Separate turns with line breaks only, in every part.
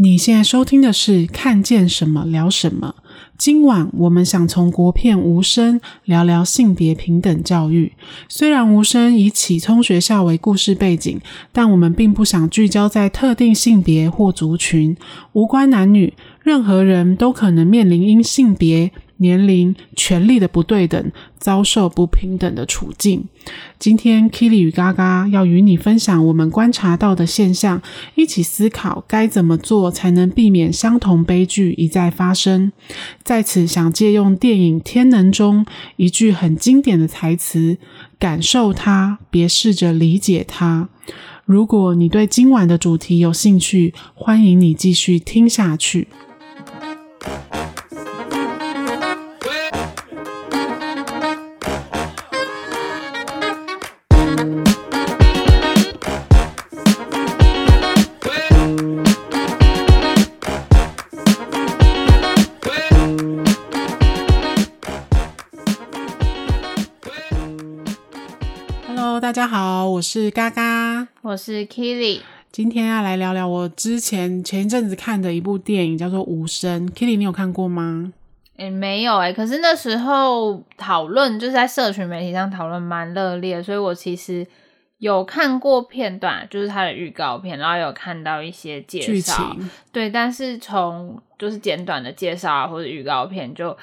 你现在收听的是《看见什么聊什么》。今晚我们想从国片《无声》聊聊性别平等教育。虽然《无声》以启聪学校为故事背景，但我们并不想聚焦在特定性别或族群，无关男女，任何人都可能面临因性别。年龄、权力的不对等，遭受不平等的处境。今天，Kili 与嘎嘎要与你分享我们观察到的现象，一起思考该怎么做才能避免相同悲剧一再发生。在此，想借用电影《天能》中一句很经典的台词：“感受它，别试着理解它。”如果你对今晚的主题有兴趣，欢迎你继续听下去。家好，我是嘎嘎，
我是 Keely，
今天要来聊聊我之前前一阵子看的一部电影，叫做《无声》。Keely，你有看过吗？
诶、欸，没有诶、欸，可是那时候讨论就是在社群媒体上讨论蛮热烈，所以我其实有看过片段，就是它的预告片，然后有看到一些介绍。对，但是从就是简短的介绍啊，或者预告片就。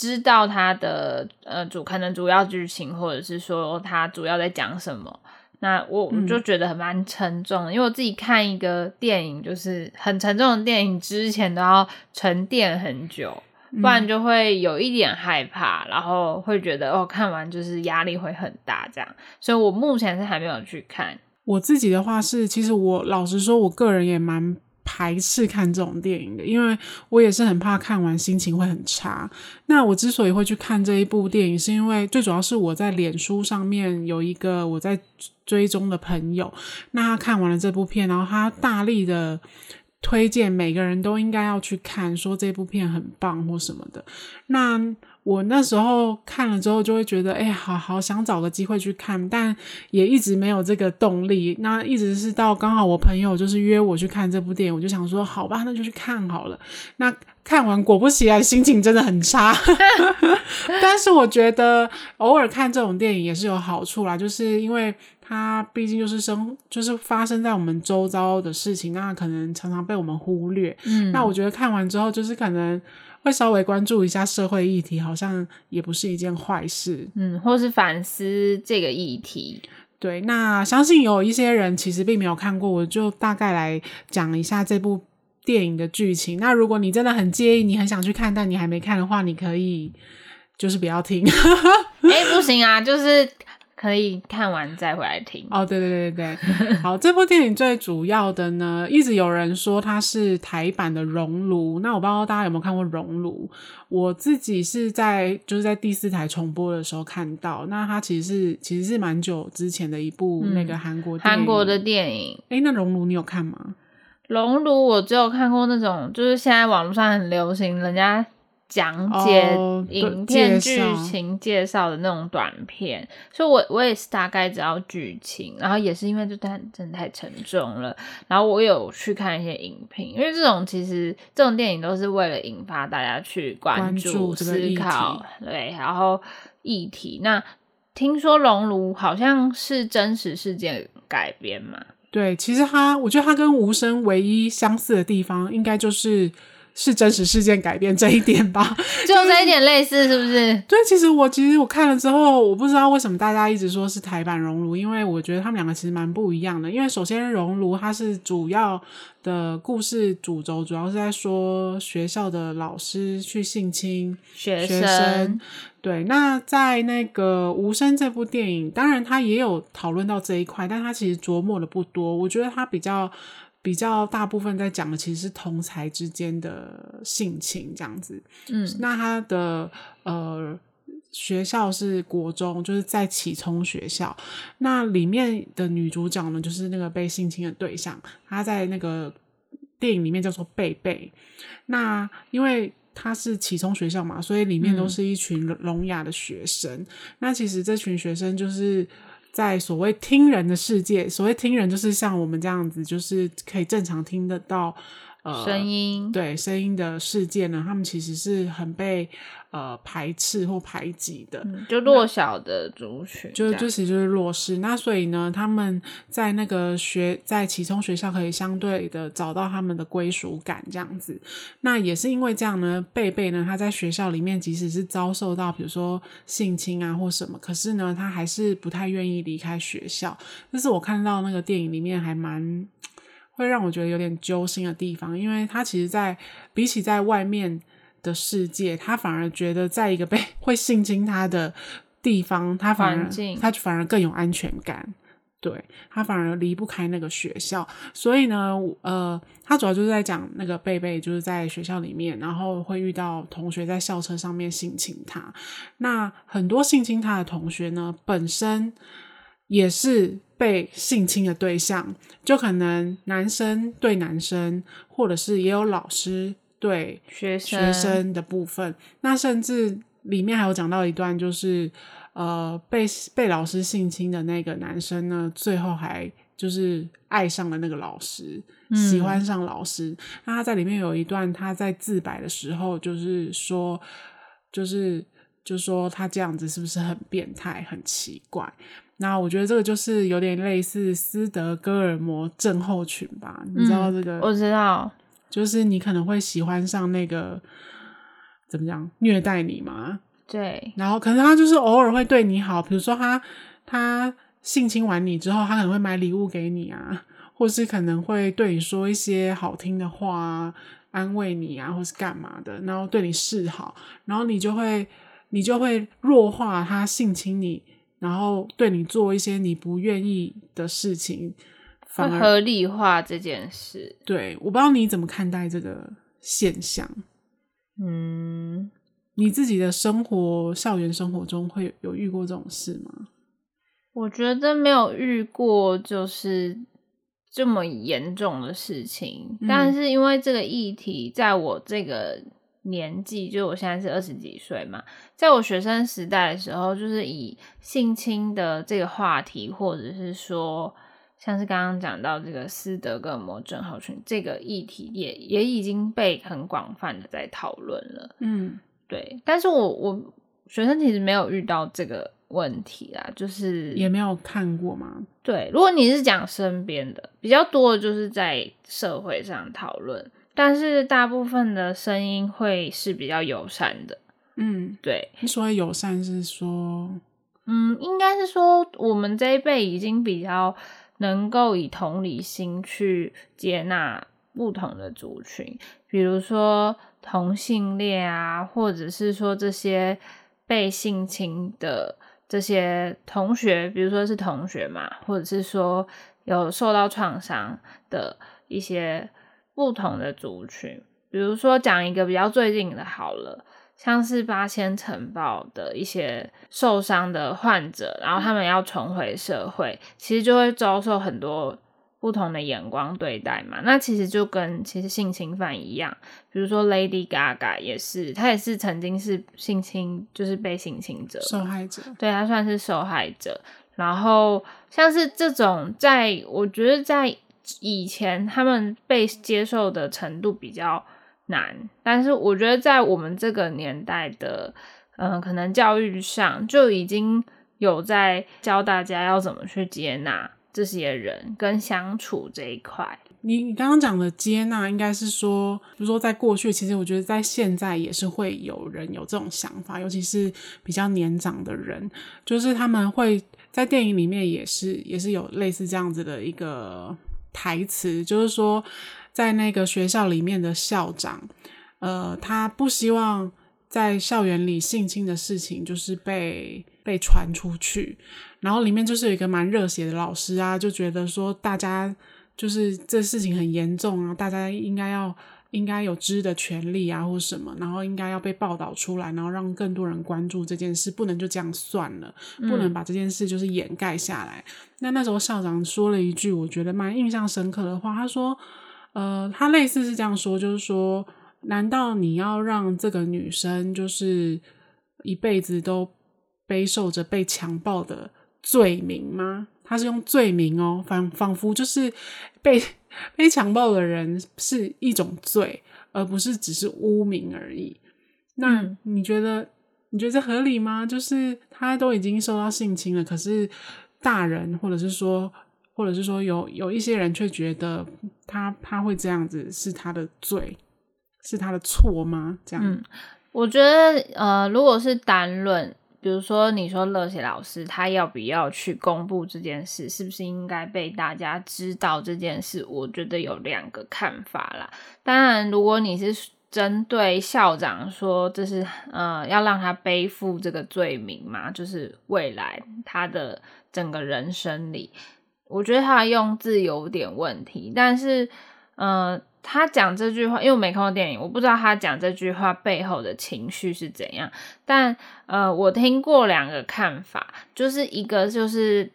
知道它的呃主可能主要剧情，或者是说它主要在讲什么，那我我就觉得很蛮沉重的，嗯，因为我自己看一个电影，就是很沉重的电影之前都要沉淀很久，不然就会有一点害怕，然后会觉得哦看完就是压力会很大这样，所以我目前是还没有去看。
我自己的话是，其实我老实说，我个人也蛮。排斥看这种电影的，因为我也是很怕看完心情会很差。那我之所以会去看这一部电影，是因为最主要是我在脸书上面有一个我在追踪的朋友，那他看完了这部片，然后他大力的推荐每个人都应该要去看，说这部片很棒或什么的。那我那时候看了之后，就会觉得，哎、欸，好好想找个机会去看，但也一直没有这个动力。那一直是到刚好我朋友就是约我去看这部电影，我就想说，好吧，那就去看好了。那看完果不其然，心情真的很差。但是我觉得偶尔看这种电影也是有好处啦，就是因为它毕竟就是生，就是发生在我们周遭的事情，那可能常常被我们忽略。嗯，那我觉得看完之后，就是可能。会稍微关注一下社会议题，好像也不是一件坏事。
嗯，或是反思这个议题。
对，那相信有一些人其实并没有看过，我就大概来讲一下这部电影的剧情。那如果你真的很介意，你很想去看，但你还没看的话，你可以就是不要听。
哎、欸，不行啊，就是。可以看完再回来听
哦。对对对对对，好，这部电影最主要的呢，一直有人说它是台版的《熔炉》。那我不知道大家有没有看过《熔炉》？我自己是在就是在第四台重播的时候看到。那它其实是其实是蛮久之前的一部那个韩国。
韩国的电影。
诶，那《熔炉》你有看吗？
《熔炉》我只有看过那种，就是现在网络上很流行，人家。讲解影片剧情介绍的那种短片，所以我我也是大概知道剧情，然后也是因为这段真的太沉重了，然后我有去看一些影评，因为这种其实这种电影都是为了引发大家去关注、思考，对，然后议题。那听说《熔炉》好像是真实事件改编嘛？
对，其实它，我觉得它跟《无声》唯一相似的地方，应该就是。是真实事件改编这一点吧，
就这一点类似，是不是？
对，其实我其实我看了之后，我不知道为什么大家一直说是台版《熔炉》，因为我觉得他们两个其实蛮不一样的。因为首先，《熔炉》它是主要的故事主轴，主要是在说学校的老师去性侵学生。学生对，那在那个《无声》这部电影，当然他也有讨论到这一块，但他其实琢磨的不多。我觉得他比较。比较大部分在讲的其实是同才之间的性情这样子，嗯，那他的呃学校是国中，就是在启聪学校，那里面的女主角呢，就是那个被性侵的对象，她在那个电影里面叫做贝贝，那因为她是启聪学校嘛，所以里面都是一群聋哑的学生，嗯，那其实这群学生就是。在所谓听人的世界，所谓听人就是像我们这样子，就是可以正常听得到呃
声音，
对声音的世界呢，他们其实是很被呃排斥或排挤的，
嗯，就弱小的族群，
就就其实就是弱势。那所以呢，他们在那个学在启聪学校可以相对的找到他们的归属感，这样子。那也是因为这样呢，贝贝呢，他在学校里面即使是遭受到比如说性侵啊或什么，可是呢，他还是不太愿意离开学校。这是我看到那个电影里面还蛮。会让我觉得有点揪心的地方，因为他其实在，在比起在外面的世界，他反而觉得在一个被 会性侵他的地方，他反而他反而更有安全感。对，他反而离不开那个学校，所以呢，呃，他主要就是在讲那个贝贝就是在学校里面，然后会遇到同学在校车上面性侵他。那很多性侵他的同学呢，本身也是。被性侵的对象，就可能男生对男生，或者是也有老师对学生学生的部分。那甚至里面还有讲到一段，就是呃被被老师性侵的那个男生呢，最后还就是爱上了那个老师，嗯、喜欢上老师。那他在里面有一段，他在自白的时候，就是说，就是就说他这样子是不是很变态、很奇怪？那我觉得这个就是有点类似斯德哥尔摩症候群吧？你知道这个？
嗯，我知道，
就是你可能会喜欢上那个怎么讲虐待你嘛？
对。
然后可能他就是偶尔会对你好，比如说他他性侵完你之后，他可能会买礼物给你啊，或是可能会对你说一些好听的话，安慰你啊，或是干嘛的，然后对你示好，然后你就会你就会弱化他性侵你。然后对你做一些你不愿意的事情，反而
合理化这件事。
对，我不知道你怎么看待这个现象。
嗯，
你自己的生活、校园生活中会有遇过这种事吗？
我觉得没有遇过，就是这么严重的事情。嗯，但是因为这个议题，在我这个。年纪就我现在是二十几岁嘛，在我学生时代的时候，就是以性侵的这个话题，或者是说像是刚刚讲到这个斯德哥尔摩症候群这个议题也，也也已经被很广泛的在讨论了。
嗯，
对。但是我我学生其实没有遇到这个问题啦，就是
也没有看过吗？
对，如果你是讲身边的，比较多的就是在社会上讨论。但是大部分的声音会是比较友善的，
嗯，
对。
你所谓友善是说，
嗯，应该是说我们这一辈已经比较能够以同理心去接纳不同的族群，比如说同性恋啊，或者是说这些被性侵的这些同学，比如说是同学嘛，或者是说有受到创伤的一些。不同的族群，比如说讲一个比较最近的，好了，像是八仙城堡的一些受伤的患者，然后他们要重回社会，其实就会遭受很多不同的眼光对待嘛。那其实就跟其实性侵犯一样，比如说 Lady Gaga 也是，她也是曾经是性侵，就是被性侵者，
受害者，
对，她算是受害者。然后像是这种，在我觉得在。以前他们被接受的程度比较难，但是我觉得在我们这个年代的，嗯、可能教育上就已经有在教大家要怎么去接纳这些人跟相处这一块。
你你刚刚讲的接纳，应该是说，比如说在过去，其实我觉得在现在也是会有人有这种想法，尤其是比较年长的人，就是他们会在电影里面也是也是有类似这样子的一个。台词就是说，在那个学校里面的校长，呃，他不希望在校园里性侵的事情就是被被传出去。然后里面就是有一个蛮热血的老师啊，就觉得说大家就是这事情很严重啊，大家应该要。应该有知的权利啊，或什么，然后应该要被报道出来，然后让更多人关注这件事，不能就这样算了，不能把这件事就是掩盖下来。嗯。那那时候校长说了一句我觉得蛮印象深刻的话，他说：“呃，他类似是这样说，就是说，难道你要让这个女生就是一辈子都背受着被强暴的罪名吗？”他是用罪名哦，仿仿佛就是被 被强暴的人是一种罪，而不是只是污名而已。那你觉得你觉得这合理吗？就是他都已经受到性侵了，可是大人或者是说。或者是说有有一些人却觉得他他会这样子是他的罪，是他的错吗？这样，
嗯，我觉得呃，如果是单论，比如说你说乐血老师他要不要去公布这件事，是不是应该被大家知道这件事？我觉得有两个看法啦。当然，如果你是针对校长说这是呃要让他背负这个罪名嘛，就是未来他的整个人生里。我觉得他用字有点问题，但是，呃，他讲这句话，因为我没看过电影，我不知道他讲这句话背后的情绪是怎样。但，呃，我听过两个看法，就是一个就是，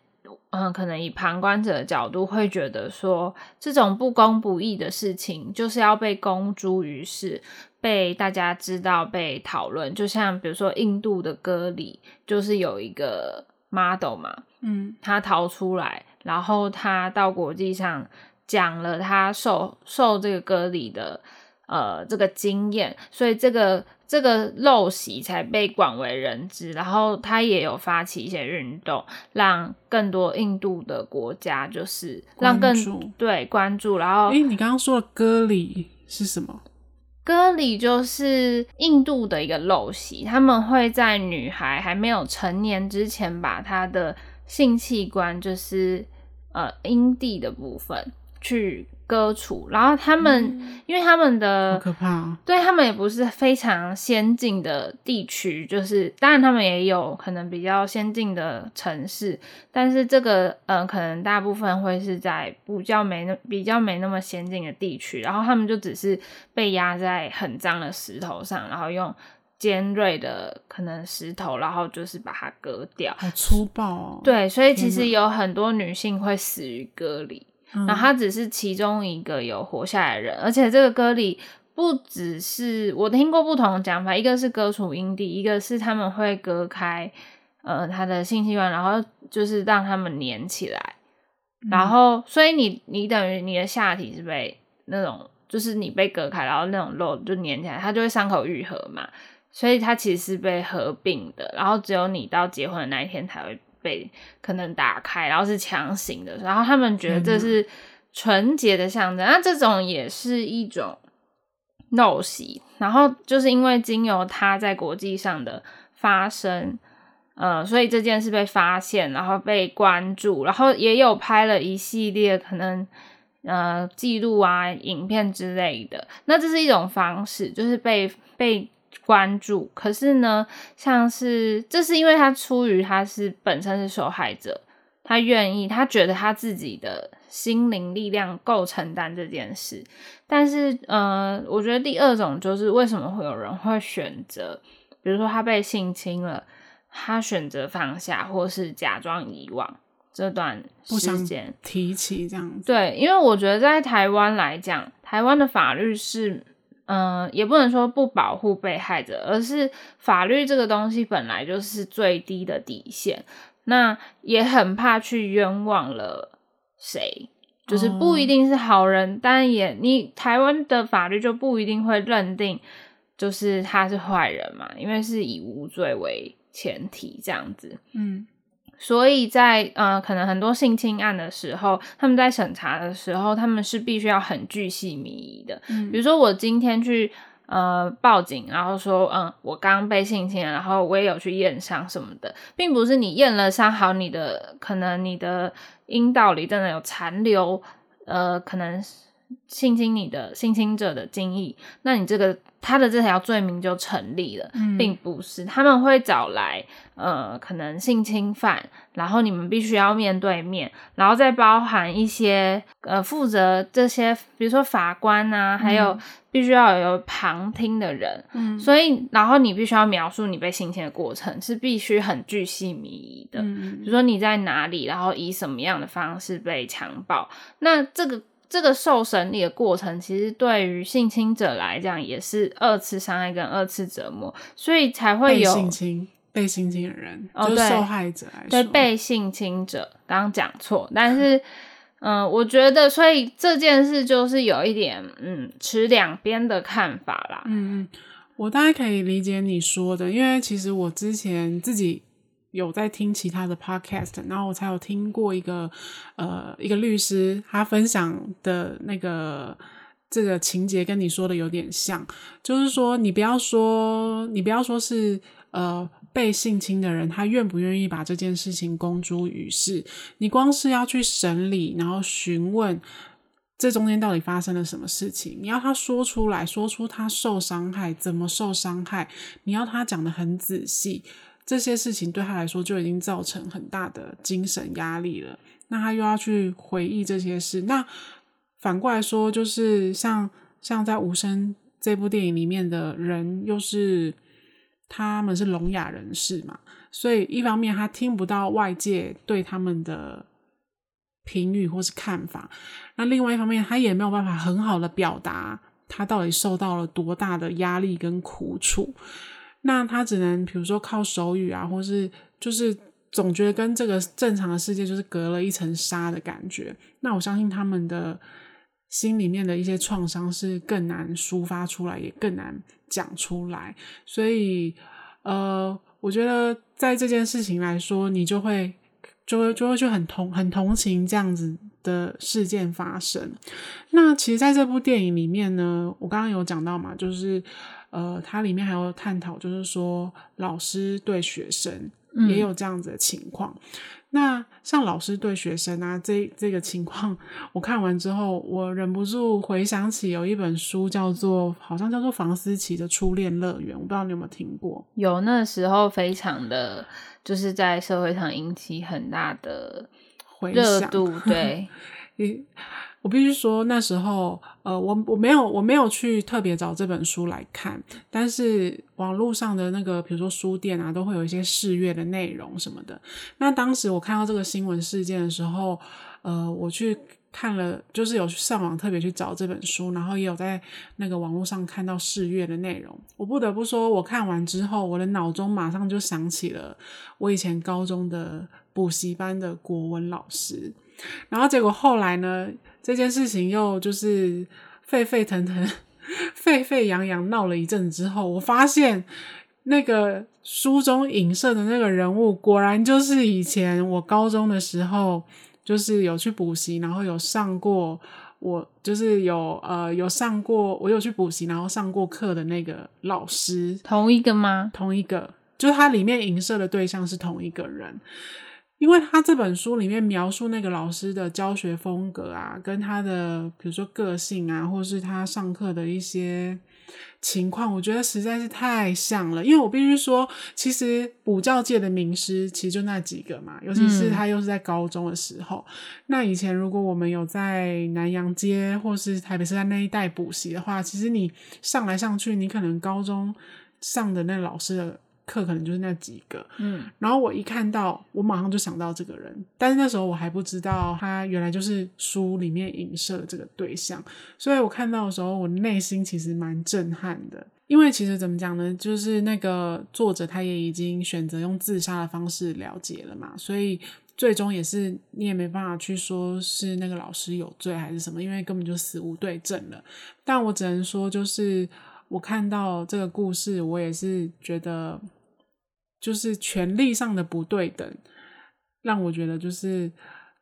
嗯、呃，可能以旁观者的角度会觉得说，这种不公不义的事情就是要被公诸于世，被大家知道，被讨论。就像比如说印度的歌里，就是有一个 model 嘛，嗯，他逃出来。然后他到国际上讲了他受受这个割礼的呃这个经验，所以这个这个陋习才被广为人知。然后他也有发起一些运动，让更多印度的国家就是让更对关注。然后，
诶，你刚刚说的割礼是什么？
割礼就是印度的一个陋习，他们会在女孩还没有成年之前，把她的性器官就是。呃，阴蒂的部分去割除，然后他们，嗯、因为他们的
好可怕，哦，
对他们也不是非常先进的地区，就是当然他们也有可能比较先进的城市，但是这个，嗯、呃，可能大部分会是在比较没那比较没那么先进的地区，然后他们就只是被压在很脏的石头上，然后用。尖锐的可能石头，然后就是把它割掉，
好粗暴哦。
对，所以其实有很多女性会死于割礼，然后他只是其中一个有活下来的人，而且这个歌里不只是我听过不同的讲法，一个是割除阴蒂，一个是他们会割开呃他的性器官，然后就是让他们粘起来，然后所以你你等于你的下体是被那种就是你被割开，然后那种肉就粘起来，它就会伤口愈合嘛。所以它其实是被合并的，然后只有你到结婚的那一天才会被可能打开，然后是强行的，然后他们觉得这是纯洁的象征，那这种也是一种陋习。然后就是因为经由他在国际上的发生，呃，所以这件事被发现，然后被关注，然后也有拍了一系列可能呃记录啊、影片之类的。那这是一种方式，就是被被。关注，可是呢，像是这是因为他出于他是本身是受害者，他愿意，他觉得他自己的心灵力量够承担这件事。但是，呃，我觉得第二种就是为什么会有人会选择，比如说他被性侵了，他选择放下，或是假装遗忘这段时间，
提起这样子。
对，因为我觉得在台湾来讲，台湾的法律是。嗯、呃，也不能说不保护被害者，而是法律这个东西本来就是最低的底线。那也很怕去冤枉了谁，就是不一定是好人，但、哦、也你台湾的法律就不一定会认定就是他是坏人嘛，因为是以无罪为前提这样子。嗯。所以在呃，可能很多性侵案的时候，他们在审查的时候，他们是必须要很具细靡遗的。嗯，比如说我今天去呃报警，然后说嗯，我刚被性侵，然后我也有去验伤什么的，并不是你验了伤好，你的可能你的阴道里真的有残留，呃，可能性侵你的性侵者的精液，那你这个。他的这条罪名就成立了，嗯，并不是他们会找来呃，可能性侵犯，然后你们必须要面对面，然后再包含一些呃负责这些，比如说法官啊，还有必须要有旁听的人，嗯，所以然后你必须要描述你被性侵的过程，是必须很巨细靡遗的，嗯，比如说你在哪里，然后以什么样的方式被强暴，那这个。这个受审理的过程，其实对于性侵者来讲也是二次伤害跟二次折磨，所以才会有
性侵。被性侵的人，
哦、
就是受害者来说，
对被性侵者，刚刚讲错，但是，嗯、呃，我觉得，所以这件事就是有一点，嗯，持两边的看法啦。
嗯嗯，我大概可以理解你说的，因为其实我之前自己有在听其他的 podcast，然后我才有听过一个，呃，一个律师他分享的那个这个情节跟你说的有点像，就是说你不要说，你不要说是。呃，被性侵的人，他愿不愿意把这件事情公诸于世？你光是要去审理，然后询问这中间到底发生了什么事情，你要他说出来，说出他受伤害，怎么受伤害，你要他讲得很仔细，这些事情对他来说就已经造成很大的精神压力了。那他又要去回忆这些事，那反过来说，就是像像在《无声》这部电影里面的人，又是。他们是聋哑人士嘛，所以一方面他听不到外界对他们的评语或是看法，那另外一方面他也没有办法很好的表达他到底受到了多大的压力跟苦楚，那他只能比如说靠手语啊，或是就是总觉得跟这个正常的世界就是隔了一层纱的感觉。那我相信他们的心里面的一些创伤是更难抒发出来，也更难。讲出来，所以呃，我觉得在这件事情来说，你就会就会就会去很同很同情这样子的事件发生。那其实，在这部电影里面呢，我刚刚有讲到嘛，就是呃，它里面还有探讨，就是说老师对学生也有这样子的情况。嗯那像老师对学生啊，这这个情况，我看完之后，我忍不住回想起有一本书叫做，好像叫做房思琪的初恋乐园，我不知道你有没有听过？
有，那时候非常的，就是在社会上引起很大的热度，
回 响
对。
我必须说，那时候，呃，我我没有我没有去特别找这本书来看，但是网络上的那个，比如说书店啊，都会有一些试阅的内容什么的。那当时我看到这个新闻事件的时候，呃，我去看了，就是有上网特别去找这本书，然后也有在那个网络上看到试阅的内容。我不得不说，我看完之后，我的脑中马上就想起了我以前高中的补习班的国文老师。然后结果后来呢，这件事情又就是沸沸腾腾、沸沸扬扬闹了一阵之后，我发现那个书中影射的那个人物，果然就是以前我高中的时候，就是有去补习，然后有上过，我就是有呃有上过，我有去补习，然后上过课的那个老师，
同一个吗？
同一个，就是他里面影射的对象是同一个人。因为他这本书里面描述那个老师的教学风格啊，跟他的比如说个性啊，或是他上课的一些情况，我觉得实在是太像了。因为我必须说，其实补教界的名师其实就那几个嘛，尤其是他又是在高中的时候。嗯、那以前如果我们有在南阳街或是台北市在那一带补习的话，其实你上来上去，你可能高中上的那老师的。课可能就是那几个，嗯，然后我一看到，我马上就想到这个人，但是那时候我还不知道他原来就是书里面影射的这个对象，所以我看到的时候，我内心其实蛮震撼的，因为其实怎么讲呢，就是那个作者他也已经选择用自杀的方式了结了嘛，所以最终也是你也没办法去说是那个老师有罪还是什么，因为根本就死无对证了，但我只能说就是。我看到这个故事，我也是觉得，就是权力上的不对等，让我觉得就是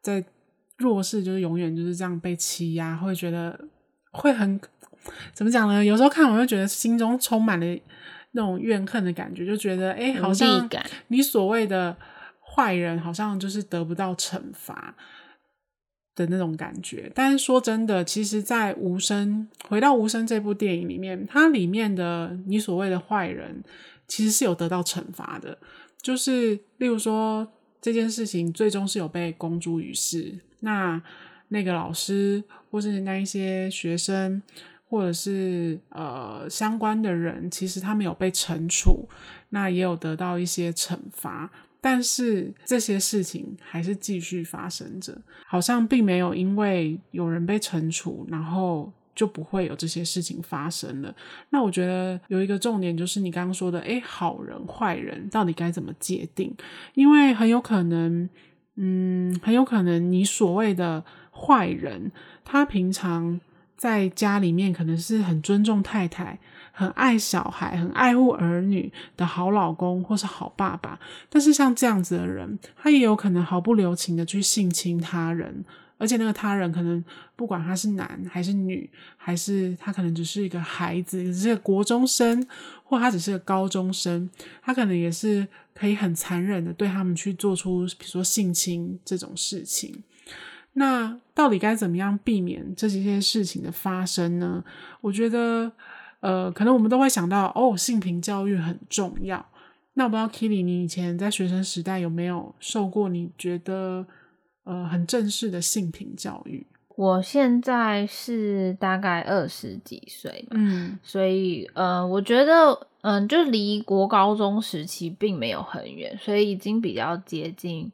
在弱势，就是永远就是这样被欺压，会觉得会很怎么讲呢？有时候看我会觉得心中充满了那种怨恨的感觉，就觉得哎，好像你所谓的坏人，好像就是得不到惩罚。的那种感觉，但是说真的，其实，在《无声》回到《无声》这部电影里面，它里面的你所谓的坏人，其实是有得到惩罚的。就是例如说，这件事情最终是有被公诸于世，那那个老师，或是那一些学生，或者是呃相关的人，其实他们有被惩处，那也有得到一些惩罚。但是这些事情还是继续发生着，好像并没有因为有人被惩处，然后就不会有这些事情发生了。那我觉得有一个重点就是你刚刚说的，诶，好人坏人到底该怎么界定？因为很有可能，嗯，很有可能你所谓的坏人，他平常在家里面可能是很尊重太太。很爱小孩、很爱护儿女的好老公或是好爸爸，但是像这样子的人，他也有可能毫不留情的去性侵他人，而且那个他人可能不管他是男还是女，还是他可能只是一个孩子，只是个国中生，或他只是个高中生，他可能也是可以很残忍的对他们去做出，比如说性侵这种事情。那到底该怎么样避免这些事情的发生呢？我觉得。呃，可能我们都会想到哦，性平教育很重要。那我不知道 Kitty，你以前在学生时代有没有受过你觉得呃很正式的性平教育？
我现在是大概二十几岁嘛，嗯，所以呃，我觉得嗯、呃，就离国高中时期并没有很远，所以已经比较接近。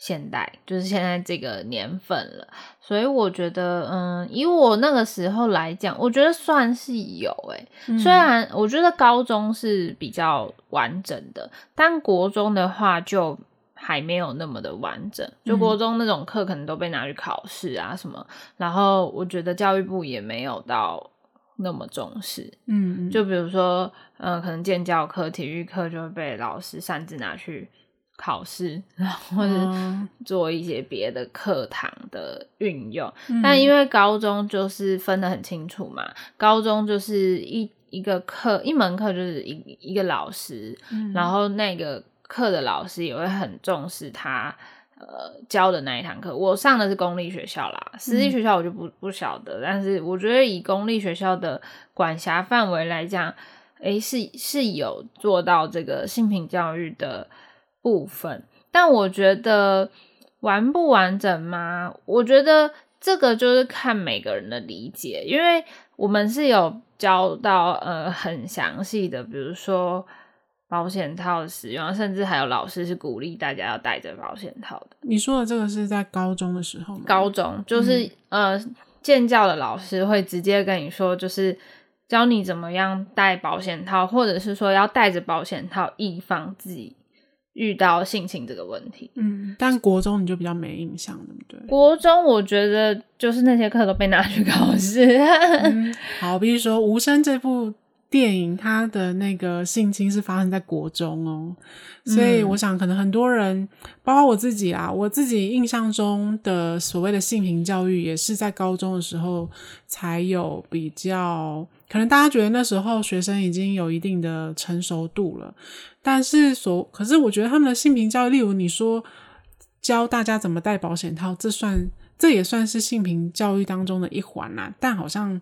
现代就是现在这个年份了，所以我觉得，嗯，以我那个时候来讲，我觉得算是有诶、欸嗯、虽然我觉得高中是比较完整的，但国中的话就还没有那么的完整。就国中那种课可能都被拿去考试啊什么，然后我觉得教育部也没有到那么重视。嗯，就比如说，嗯，可能建教课、体育课就会被老师擅自拿去。考试，然后或者做一些别的课堂的运用，嗯，但因为高中就是分得很清楚嘛，高中就是一一个课一门课就是一一个老师，嗯，然后那个课的老师也会很重视他呃教的那一堂课。我上的是公立学校啦，私立学校我就不不晓得，但是我觉得以公立学校的管辖范围来讲，诶，是是有做到这个性平教育的。部分，但我觉得完不完整吗？我觉得这个就是看每个人的理解，因为我们是有教到呃很详细的，比如说保险套的使用，甚至还有老师是鼓励大家要戴着保险套的。
你说的这个是在高中的时候吗？
高中就是、嗯、呃，建教的老师会直接跟你说，就是教你怎么样戴保险套，或者是说要带着保险套以防自己。遇到性侵这个问题，
嗯，但国中你就比较没印象，对不对？
国中我觉得就是那些课都被拿去考试。
嗯、好，比如说《无声》这部电影，它的那个性侵是发生在国中哦，所以我想可能很多人，包括我自己啊，我自己印象中的所谓的性平教育，也是在高中的时候才有比较。可能大家觉得那时候学生已经有一定的成熟度了，但是所可是我觉得他们的性平教育，例如你说教大家怎么戴保险套，这算这也算是性平教育当中的一环啦。但好像，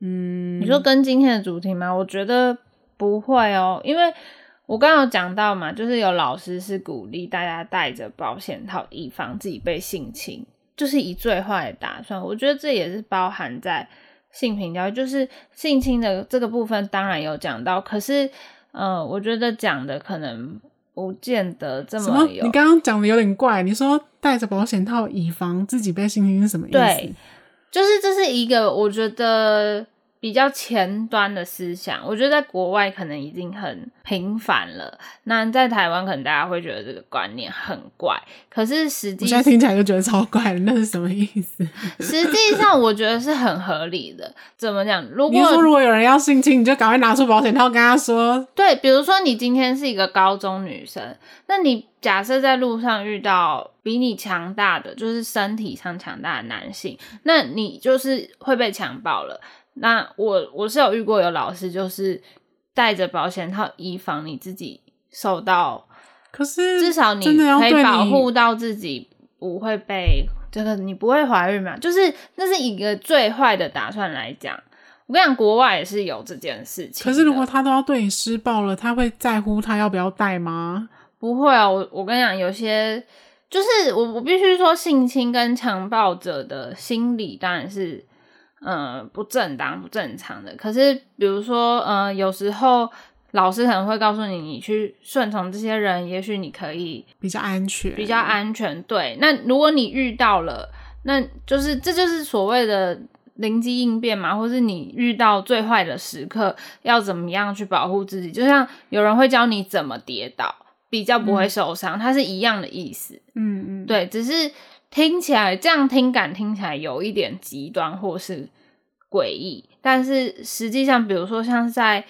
嗯，
你说跟今天的主题吗？我觉得不会哦，因为我刚刚有讲到嘛，就是有老师是鼓励大家带着保险套，以防自己被性侵，就是以最坏的打算。我觉得这也是包含在。性平教育就是性侵的这个部分，当然有讲到，可是，嗯、呃，我觉得讲的可能不见得这么有。么？
你刚刚讲的有点怪，你说戴着保险套以防自己被性侵是什么意思？
对，就是这是一个我觉得。比较前端的思想，我觉得在国外可能已经很频繁了。那在台湾，可能大家会觉得这个观念很怪。可是实际，
我现在听起来就觉得超怪的。那是什么意思？
实际上，我觉得是很合理的。怎么讲？如果
你说如果有人要性侵，你就赶快拿出保险套跟他说。
对，比如说你今天是一个高中女生，那你假设在路上遇到比你强大的，就是身体上强大的男性，那你就是会被强暴了。那我我是有遇过有老师就是戴着保险套，以防你自己受到，
可是
至少你可以保护到自己不会被真的，你不会怀孕嘛？就是那是一个最坏的打算来讲。我跟你讲，国外也是有这件事情。
可是如果他都要对你施暴了，他会在乎他要不要带吗？
不会啊，我我跟你讲，有些就是我我必须说，性侵跟强暴者的心理当然是。嗯，不正当、不正常的。可是，比如说，嗯，有时候老师可能会告诉你，你去顺从这些人，也许你可以
比较安全，
比较安全。对，那如果你遇到了，那就是这就是所谓的灵机应变嘛，或是你遇到最坏的时刻要怎么样去保护自己？就像有人会教你怎么跌倒，比较不会受伤，嗯、它是一样的意思。
嗯嗯，
对，只是听起来这样听感听起来有一点极端或是诡异，但是实际上，比如说像在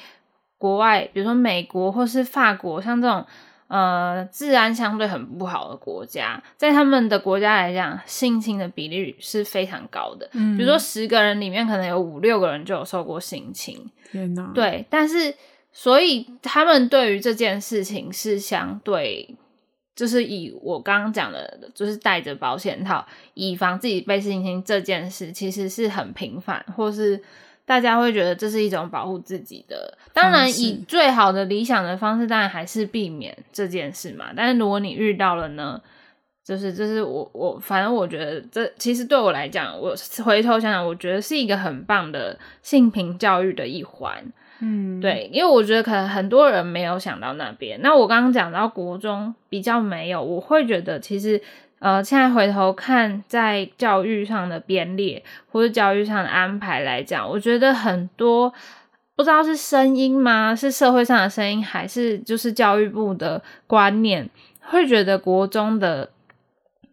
国外，比如说美国或是法国，像这种。呃，治安相对很不好的国家，在他们的国家来讲，性侵的比例是非常高的。嗯，比如说十个人里面可能有五六个人就有受过性侵。
天哪！
对，但是所以他们对于这件事情是相对，就是以我刚刚讲的，就是带着保险套，以防自己被性侵这件事，其实是很频繁，或是。大家会觉得这是一种保护自己的，当然以最好的理想的方式，当然还是避免这件事嘛。但是如果你遇到了呢，就是就是我我反正我觉得这其实对我来讲，我回头想想，我觉得是一个很棒的性平教育的一环。嗯，对，因为我觉得可能很多人没有想到那边。那我刚刚讲到国中比较没有，我会觉得其实。呃，现在回头看，在教育上的编列或者教育上的安排来讲，我觉得很多不知道是声音吗？是社会上的声音，还是就是教育部的观念，会觉得国中的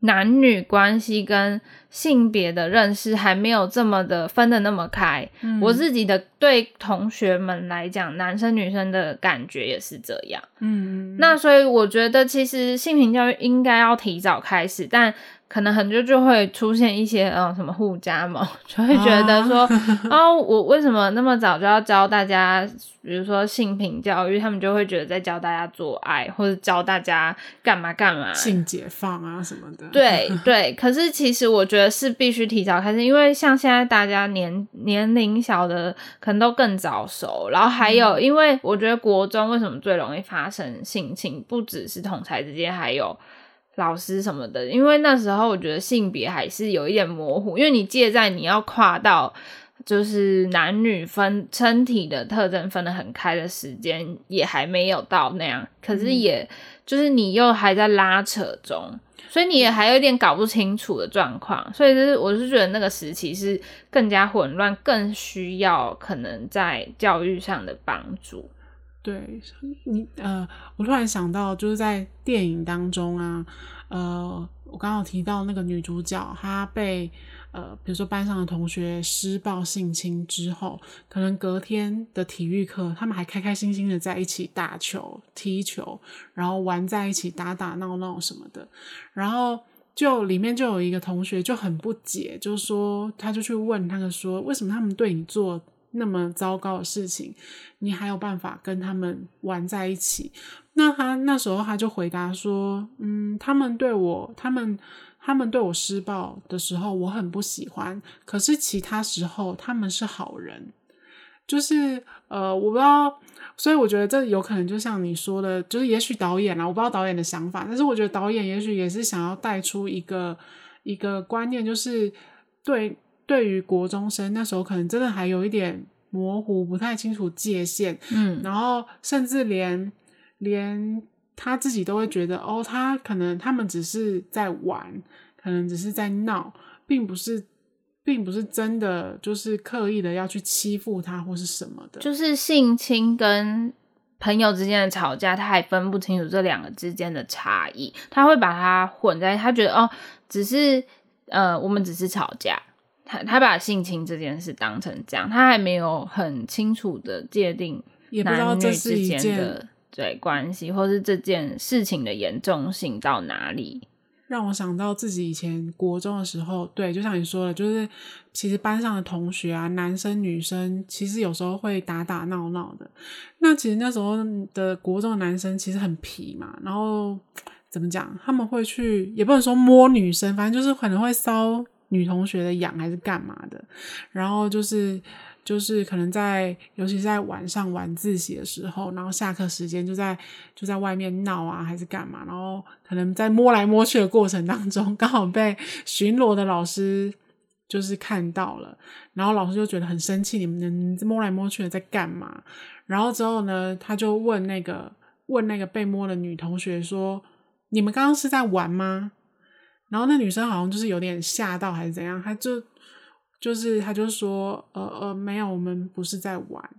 男女关系跟性别的认识还没有这么的分的那么开。嗯，我自己的对同学们来讲，男生女生的感觉也是这样。嗯，那所以我觉得其实性平教育应该要提早开始，但。可能很多就会出现一些嗯什么互加盟，就会觉得说啊、哦，我为什么那么早就要教大家，比如说性平教育，他们就会觉得在教大家做爱或者教大家干嘛干嘛，
性解放啊什么的。
对对，可是其实我觉得是必须提早开始，因为像现在大家年年龄小的可能都更早熟，然后还有因为我觉得国中为什么最容易发生性侵，不只是同才之间，还有。老师什么的，因为那时候我觉得性别还是有一点模糊，因为你借在你要跨到就是男女分身体的特征分得很开的时间，也还没有到那样，可是也、嗯、就是你又还在拉扯中，所以你也还有一点搞不清楚的状况，所以就是我是觉得那个时期是更加混乱，更需要可能在教育上的帮助。
对你呃，我突然想到，就是在电影当中啊，呃，我刚刚提到那个女主角，她被呃，比如说班上的同学施暴性侵之后，可能隔天的体育课，他们还开开心心的在一起打球、踢球，然后玩在一起，打打闹闹什么的，然后就里面就有一个同学就很不解，就是说，他就去问他们说，为什么他们对你做那么糟糕的事情，你还有办法跟他们玩在一起？那他那时候他就回答说：“嗯，他们对我，他们他们对我施暴的时候，我很不喜欢。可是其他时候，他们是好人。就是呃，我不知道，所以我觉得这有可能就像你说的，就是也许导演啊，我不知道导演的想法，但是我觉得导演也许也是想要带出一个一个观念，就是对。”对于国中生，那时候可能真的还有一点模糊，不太清楚界限，嗯，然后甚至连连他自己都会觉得，哦，他可能他们只是在玩，可能只是在闹，并不是，并不是真的就是刻意的要去欺负他或是什么的，
就是性侵跟朋友之间的吵架，他还分不清楚这两个之间的差异，他会把它混在，他觉得哦，只是呃，我们只是吵架。他他把性侵这件事当成这样，他还没有很清楚的界定男女之间的对关系，或是这件事情的严重性到哪里。
让我想到自己以前国中的时候，对，就像你说的，就是其实班上的同学啊，男生女生，其实有时候会打打闹闹的。那其实那时候的国中的男生其实很皮嘛，然后 怎么讲，他们会去，也不能说摸女生，反正就是可能会骚。女同学的痒还是干嘛的，然后就是就是可能在，尤其是在晚上晚自习的时候，然后下课时间就在就在外面闹啊，还是干嘛，然后可能在摸来摸去的过程当中，刚好被巡逻的老师就是看到了，然后老师就觉得很生气，你们摸来摸去的在干嘛？然后之后呢，他就问那个问那个被摸的女同学说：“你们刚刚是在玩吗？”然后那女生好像就是有点吓到还是怎样，她就就是她就说，呃呃，没有，我们不是在玩。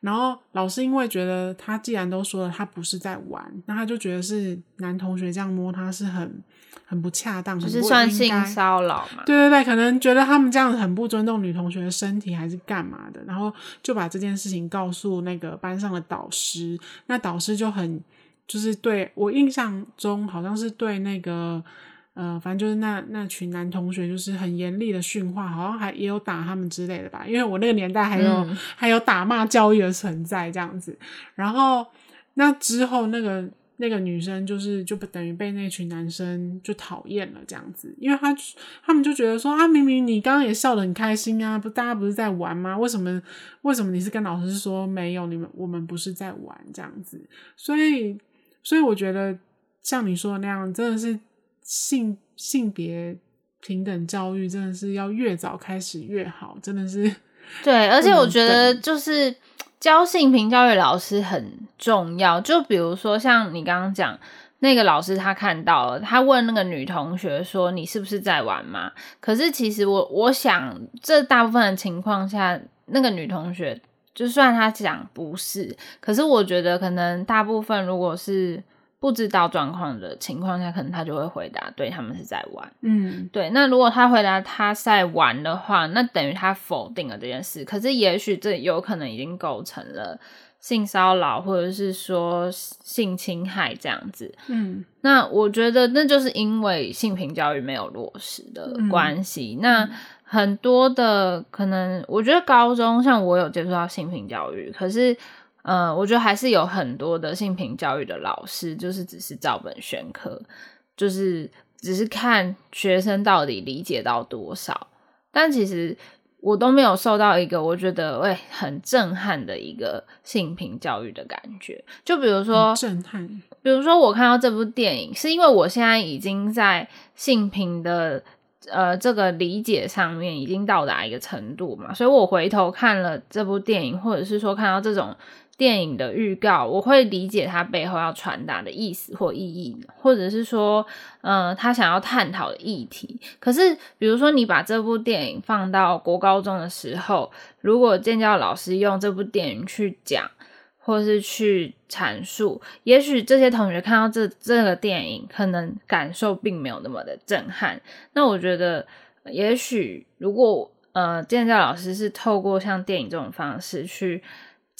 然后老师因为觉得他既然都说了他不是在玩，那他就觉得是男同学这样摸他是很很不恰当，
就是算性骚扰嘛。
对对对，可能觉得他们这样很不尊重女同学的身体，还是干嘛的？然后就把这件事情告诉那个班上的导师，那导师就很就是对我印象中好像是对那个。呃，反正就是那那群男同学，就是很严厉的训话，好像还也有打他们之类的吧。因为我那个年代还有、嗯、还有打骂教育的存在这样子。然后那之后，那个那个女生就是就等于被那群男生就讨厌了这样子，因为他他们就觉得说啊，明明你刚刚也笑得很开心啊，不大家不是在玩吗？为什么为什么你是跟老师说没有？你们我们不是在玩这样子。所以所以我觉得像你说的那样，真的是。性性别平等教育真的是要越早开始越好，真的是。
对，而且我觉得就是教性平教育老师很重要。就比如说像你刚刚讲那个老师，他看到了，他问那个女同学说：“你是不是在玩嘛？”可是其实我我想，这大部分的情况下，那个女同学就算她讲不是，可是我觉得可能大部分如果是。不知道状况的情况下，可能他就会回答，对，他们是在玩。嗯，对。那如果他回答他在玩的话，那等于他否定了这件事。可是也许这有可能已经构成了性骚扰，或者是说性侵害这样子。嗯，那我觉得那就是因为性平教育没有落实的关系。嗯，那很多的可能，我觉得高中像我有接触到性平教育，可是。呃，我觉得还是有很多的性平教育的老师，就是只是照本宣科，就是只是看学生到底理解到多少。但其实我都没有受到一个我觉得喂很震撼的一个性平教育的感觉。就比如说
震撼，
比如说我看到这部电影，是因为我现在已经在性平的呃这个理解上面已经到达一个程度嘛，所以我回头看了这部电影，或者是说看到这种。电影的预告，我会理解他背后要传达的意思或意义，或者是说，嗯、他想要探讨的议题。可是，比如说你把这部电影放到国高中的时候，如果建教老师用这部电影去讲，或是去阐述，也许这些同学看到这这个电影，可能感受并没有那么的震撼。那我觉得，也许如果呃建教老师是透过像电影这种方式去。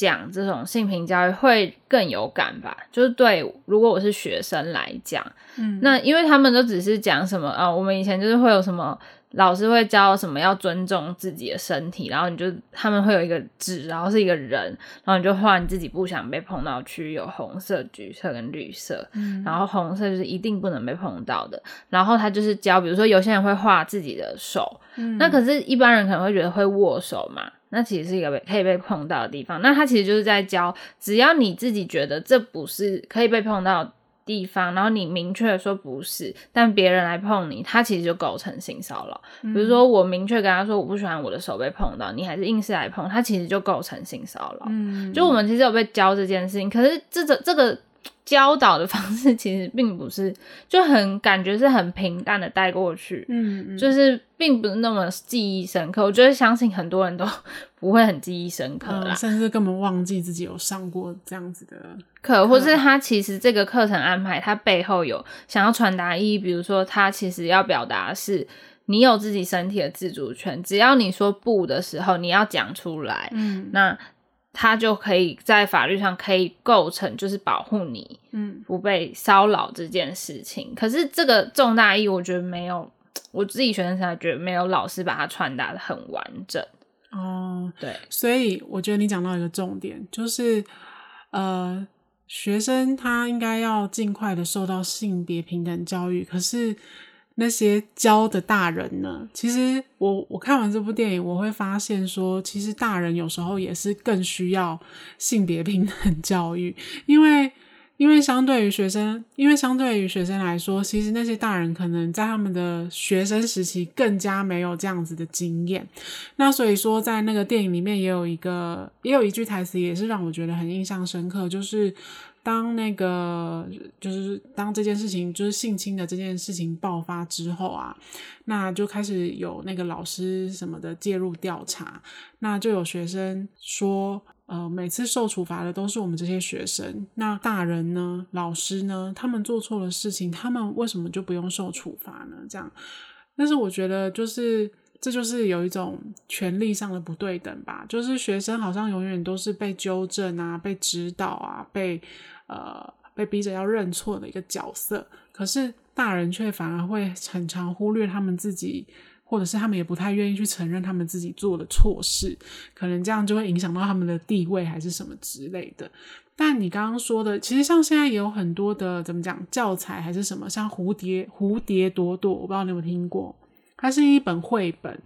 讲这种性平教育会更有感吧？就是对，如果我是学生来讲，嗯，那因为他们都只是讲什么啊，我们以前就是会有什么老师会教什么要尊重自己的身体，然后你就他们会有一个纸，然后是一个人，然后你就画你自己不想被碰到区域，有红色、橘色跟绿色，嗯，然后红色就是一定不能被碰到的，然后他就是教，比如说有些人会画自己的手，嗯，那可是一般人可能会觉得会握手嘛。那其实是一个被可以被碰到的地方。那他其实就是在教，只要你自己觉得这不是可以被碰到的地方，然后你明确的说不是，但别人来碰你，他其实就构成性骚扰。嗯、比如说我明确跟他说我不喜欢我的手被碰到，你还是硬是来碰，他其实就构成性骚扰。嗯，就我们其实有被教这件事情，可是这个这个。教导的方式 其实并不是就很感觉是很平淡的带过去，嗯，嗯，就是并不是那么记忆深刻。我觉得相信很多人都 不会很记忆深刻
甚至根本忘记自己有上过这样子的
课，或是他其实这个课程安排，他背后有想要传达意义。比如说，他其实要表达的是你有自己身体的自主权，只要你说不的时候，你要讲出来，嗯，那。他就可以在法律上可以构成，就是保护你，嗯，不被骚扰这件事情。嗯、可是这个重大意义，我觉得没有，我自己学生才觉得没有老师把它传达的很完整。
哦，
对，
所以我觉得你讲到一个重点，就是呃，学生他应该要尽快的受到性别平等教育，可是。那些教的大人呢？其实我我看完这部电影，我会发现说，其实大人有时候也是更需要性别平等教育，因为因为相对于学生，因为相对于学生来说，其实那些大人可能在他们的学生时期更加没有这样子的经验。那所以说，在那个电影里面也有一个，也有一句台词，也是让我觉得很印象深刻，就是。当那个就是当这件事情就是性侵的这件事情爆发之后啊，那就开始有那个老师什么的介入调查，那就有学生说，呃，每次受处罚的都是我们这些学生，那大人呢，老师呢，他们做错了事情，他们为什么就不用受处罚呢？这样，但是我觉得就是。这就是有一种权力上的不对等吧，就是学生好像永远都是被纠正啊、被指导啊、被呃被逼着要认错的一个角色，可是大人却反而会很常忽略他们自己，或者是他们也不太愿意去承认他们自己做的错事，可能这样就会影响到他们的地位还是什么之类的。但你刚刚说的，其实像现在也有很多的怎么讲教材还是什么，像蝴蝶蝴蝶朵朵，我不知道你有没有听过。它是一本绘本，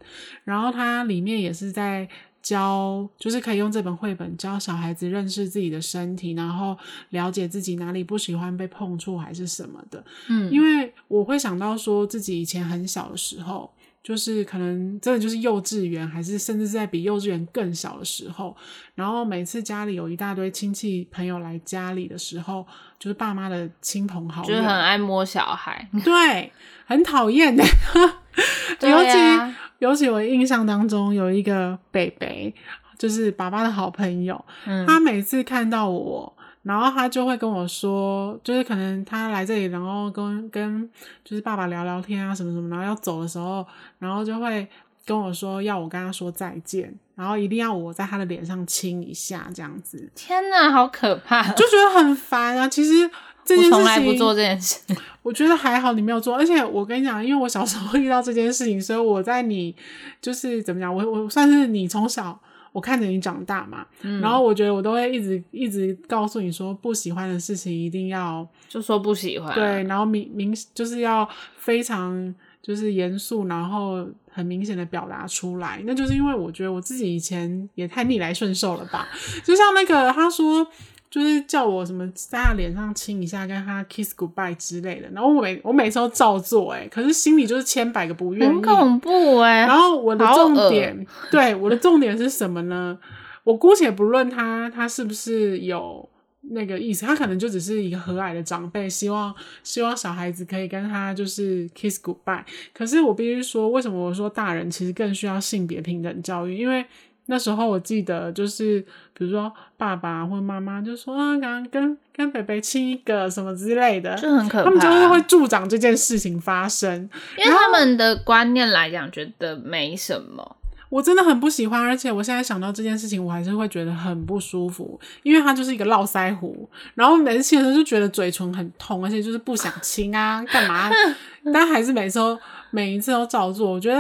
然后它里面也是在教，就是可以用这本绘本教小孩子认识自己的身体，然后了解自己哪里不喜欢被碰触还是什么的。嗯，因为我会想到说自己以前很小的时候，就是可能真的就是幼稚园，还是甚至是在比幼稚园更小的时候，然后每次家里有一大堆亲戚朋友来家里的时候，就是爸妈的亲朋好友，
就是很爱摸小孩，
对，很讨厌的。尤其、啊、尤其我印象当中有一个北北，就是爸爸的好朋友。嗯，他每次看到我，然后他就会跟我说，就是可能他来这里，然后跟跟就是爸爸聊聊天啊什么什么，然后要走的时候，然后就会跟我说要我跟他说再见，然后一定要我在他的脸上亲一下这样子。
天哪，好可怕！
就觉得很烦啊。其实。这件事情，我从来
不做这件事。
我觉得还好，你没有做。而且我跟你讲，因为我小时候遇到这件事情，所以我在你就是怎么讲，我我算是你从小我看着你长大嘛。嗯。然后我觉得我都会一直一直告诉你说，不喜欢的事情一定要
就说不喜欢。
对，然后明明就是要非常就是严肃，然后很明显的表达出来。那就是因为我觉得我自己以前也太逆来顺受了吧。就像那个他说。就是叫我什么在他脸上亲一下，跟他 kiss goodbye 之类的，然后我每我每次都照做，哎，可是心里就是千百个不愿意，
很恐怖诶。
然后我的重点，对，我的重点是什么呢？我姑且不论他他是不是有那个意思，他可能就只是一个和蔼的长辈，希望希望小孩子可以跟他就是 kiss goodbye。可是我必须说，为什么我说大人其实更需要性别平等教育？因为那时候我记得，就是比如说爸爸或妈妈就说啊，刚刚跟跟北北亲一个什么之类的，
就很可怕。
他们就是会助长这件事情发生，
因为他们的观念来讲，觉得没什么。
我真的很不喜欢，而且我现在想到这件事情，我还是会觉得很不舒服，因为他就是一个络腮胡，然后每次亲的时候就觉得嘴唇很痛，而且就是不想亲啊，干嘛？但还是每次都每一次都照做，我觉得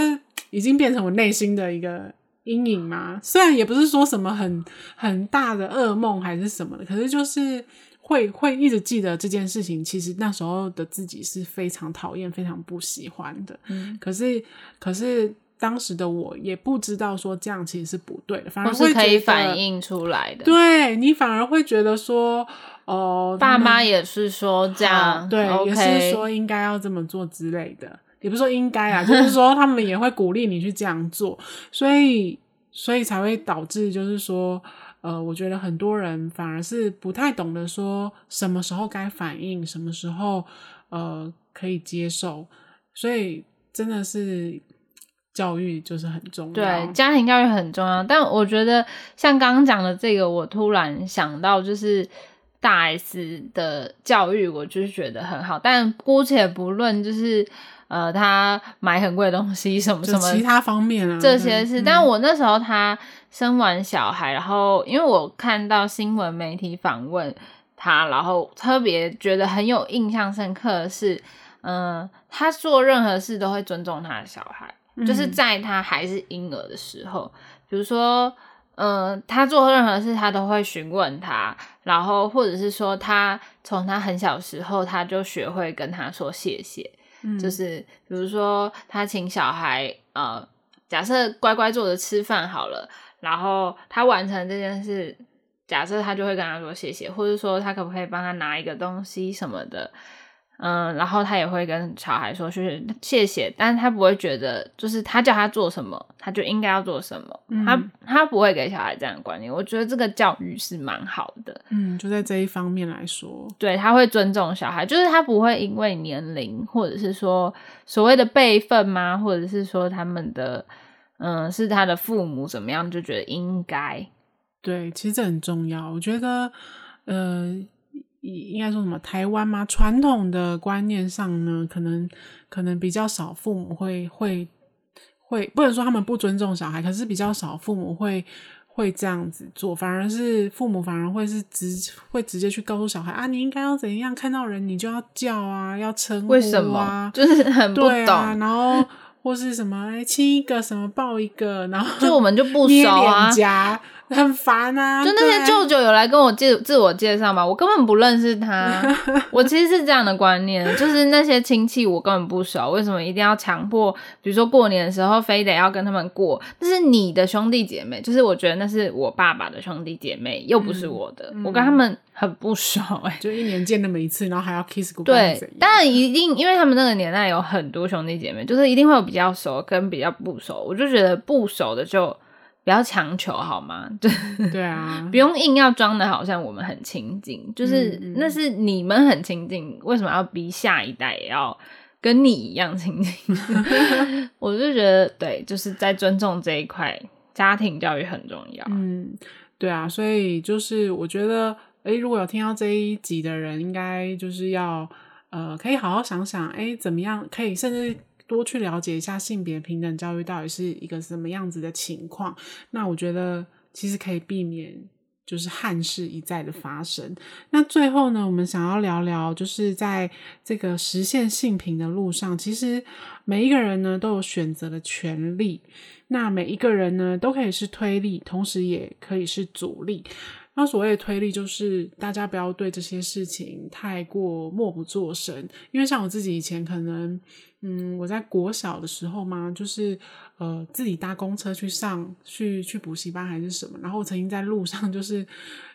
已经变成我内心的一个。阴影吗？虽然也不是说什么很很大的噩梦还是什么的，可是就是会会一直记得这件事情。其实那时候的自己是非常讨厌、非常不喜欢的。嗯，可是可是当时的我也不知道说这样其实是不对的，反而会
是可以反映出来的。
对，你反而会觉得说，哦、呃，
爸妈也是说这
样，对也是说应该要这么做之类的。也不是说应该啊，就是说他们也会鼓励你去这样做，所以所以才会导致就是说，呃，我觉得很多人反而是不太懂得说什么时候该反应，什么时候呃可以接受，所以真的是教育就是很重要，
对，家庭教育很重要。但我觉得像刚刚讲的这个，我突然想到就是大 S 的教育，我就是觉得很好，但姑且不论就是。呃，他买很贵的东西，什 么什么，
其他方面啊，
这些是。嗯、但我那时候他生完小孩，然后因为我看到新闻媒体访问他，然后特别觉得很有印象深刻的是，嗯、呃，他做任何事都会尊重他的小孩，嗯、就是在他还是婴儿的时候，比如说，嗯、呃，他做任何事他都会询问他，然后或者是说他从他很小时候他就学会跟他说谢谢。就是比如说，他请小孩，呃，假设乖乖坐着吃饭好了，然后他完成这件事，假设他就会跟他说谢谢，或者说他可不可以帮他拿一个东西什么的，嗯，然后他也会跟小孩说谢谢谢谢，但是他不会觉得就是他叫他做什么，他就应该要做什么，嗯、他他不会给小孩这样的观念。我觉得这个教育是蛮好的，
嗯，就在这一方面来说，
对，他会尊重小孩，就是他不会因为年龄或者是说所谓的辈分吗，或者是说他们的嗯是他的父母怎么样，就觉得应该。
对，其实这很重要，我觉得，呃。应该说什么？台湾吗？传统的观念上呢，可能可能比较少父母会会会，不能说他们不尊重小孩，可是比较少父母会会这样子做，反而是父母反而会是直会直接去告诉小孩啊，你应该要怎样，看到人你就要叫啊，要称呼啊，
为什么？就是很不懂，对啊，
然后或是什么哎亲一个什么抱一个，然后
就我们就不熟啊。
很烦啊！
就那些舅舅有来跟我介自我介绍嘛，我根本不认识他。我其实是这样的观念，就是那些亲戚我根本不熟，为什么一定要强迫？比如说过年的时候，非得要跟他们过？那是你的兄弟姐妹，就是我觉得那是我爸爸的兄弟姐妹，又不是我的，嗯、我跟他们很不熟哎、欸，
就一年见那么一次，然后还要 kiss goodbye。
对，当然一定，因为他们那个年代有很多兄弟姐妹，就是一定会有比较熟跟比较不熟，我就觉得不熟的就。不要强求好吗？对
对啊，
不用硬要装的好像我们很亲近，就是、嗯、那是你们很亲近，为什么要逼下一代也要跟你一样亲近？我就觉得对，就是在尊重这一块，家庭教育很重要。
嗯，对啊，所以就是我觉得，诶，如果有听到这一集的人，应该就是要呃，可以好好想想，诶，怎么样可以甚至。多去了解一下性别平等教育到底是一个什么样子的情况，那我觉得其实可以避免就是憾事一再的发生。那最后呢，我们想要聊聊，就是在这个实现性平的路上，其实每一个人呢都有选择的权利。那每一个人呢都可以是推力，同时也可以是阻力。那所谓的推力，就是大家不要对这些事情太过默不作声，因为像我自己以前可能。嗯，我在国小的时候嘛，就是呃自己搭公车去上去去补习班还是什么，然后我曾经在路上就是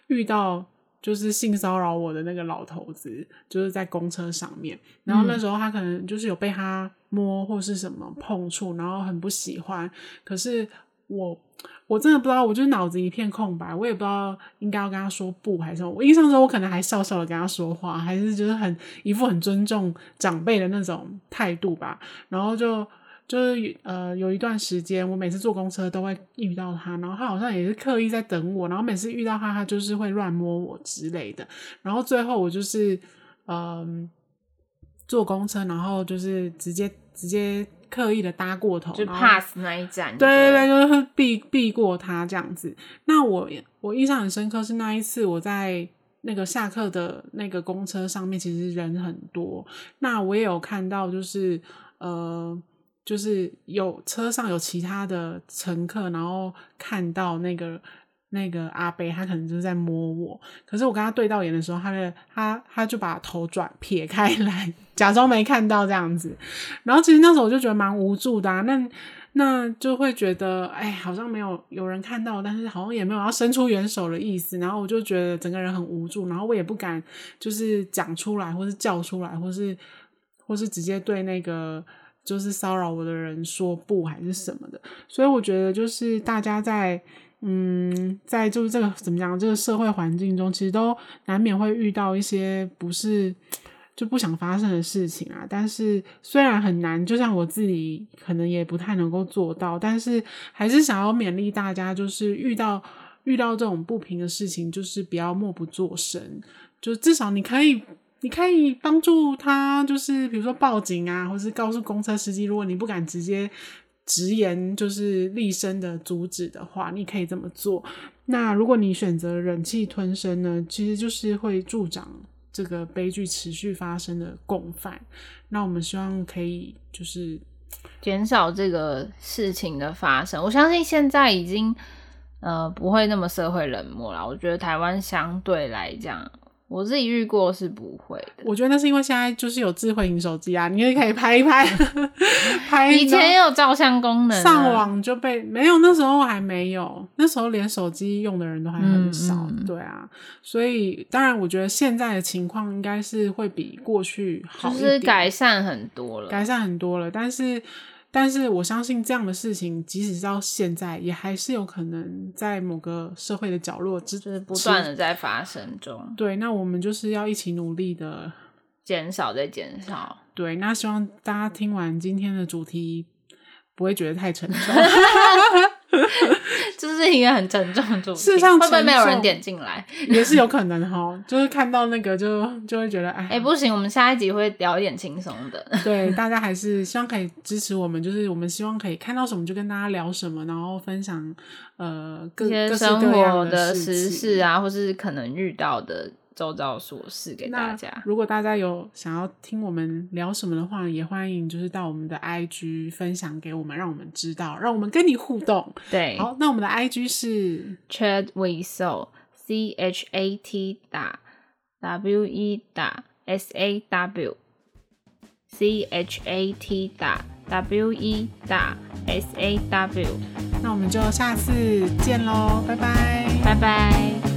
遇到就是性骚扰我的那个老头子，就是在公车上面，然后那时候他可能就是有被他摸或是什么碰触，然后很不喜欢，可是我。我真的不知道，我就是脑子一片空白，我也不知道应该要跟他说不还是。我印象中，我可能还笑笑的跟他说话，还是就是很一副很尊重长辈的那种态度吧。然后就就是呃，有一段时间，我每次坐公车都会遇到他，然后他好像也是刻意在等我，然后每次遇到他，他就是会乱摸我之类的。然后最后我就是嗯、坐公车，然后就是直接直接。刻意的搭过头，
就 pass 那一站，
对对对，就是避避过他这样子。那我我印象很深刻是那一次我在那个下课的那个公车上面，其实人很多。那我也有看到，就是呃，就是有车上有其他的乘客，然后看到那个。那个阿伯他可能就是在摸我，可是我跟他对到眼的时候，他的他他就把头转撇开来，假装没看到这样子。然后其实那时候我就觉得蛮无助的，那那就会觉得哎，好像没有有人看到，但是好像也没有要伸出援手的意思。然后我就觉得整个人很无助，然后我也不敢就是讲出来，或是叫出来，或是或是直接对那个就是骚扰我的人说不还是什么的。所以我觉得就是大家在。嗯，在就是这个怎么讲，这个社会环境中，其实都难免会遇到一些不是就不想发生的事情啊。但是虽然很难，就像我自己可能也不太能够做到，但是还是想要勉励大家，就是遇到遇到这种不平的事情，就是不要默不作声，就至少你可以你可以帮助他，就是比如说报警啊，或是告诉公车司机，如果你不敢直接。直言就是厉声的阻止的话，你可以这么做。那如果你选择忍气吞声呢？其实就是会助长这个悲剧持续发生的共犯。那我们希望可以就是
减少这个事情的发生。我相信现在已经呃不会那么社会冷漠了。我觉得台湾相对来讲，我自己遇过是不会的。
我觉得那是因为现在就是有智慧型手机啊，你也可以拍一拍，拍。
以前也有照相功能，
上网就被没有，那时候还没有，那时候连手机用的人都还很少。对啊，所以当然我觉得现在的情况应该是会比过去好一点，
就是改善很多了，
改善很多了，但是。但是我相信这样的事情，即使到现在，也还是有可能在某个社会的角落，就是
不断的在发生中。
对，那我们就是要一起努力的
减少，再减少。
对，那希望大家听完今天的主题，不会觉得太沉重。
这是一个很沉重的主题，
事实上
会不会没有人点进来？
也是有可能哈，就是看到那个就就会觉得哎，
哎、欸、不行，我们下一集会聊一点轻松的。
对，大家还是希望可以支持我们，就是我们希望可以看到什么就跟大家聊什么，然后分享呃各些
生活的时事啊，或是可能遇到的。周遭琐事给大家。
如果大家有想要听我们聊什么的话，也欢迎就是到我们的 IG 分享给我们，让我们知道，让我们跟你互动。
对，
好，那我们的 IG 是
Chat We Saw，C H A T 打 W E 打 S A W，C H A T 打 W E 打 S A W。
那我们就下次见喽，拜拜，
拜拜。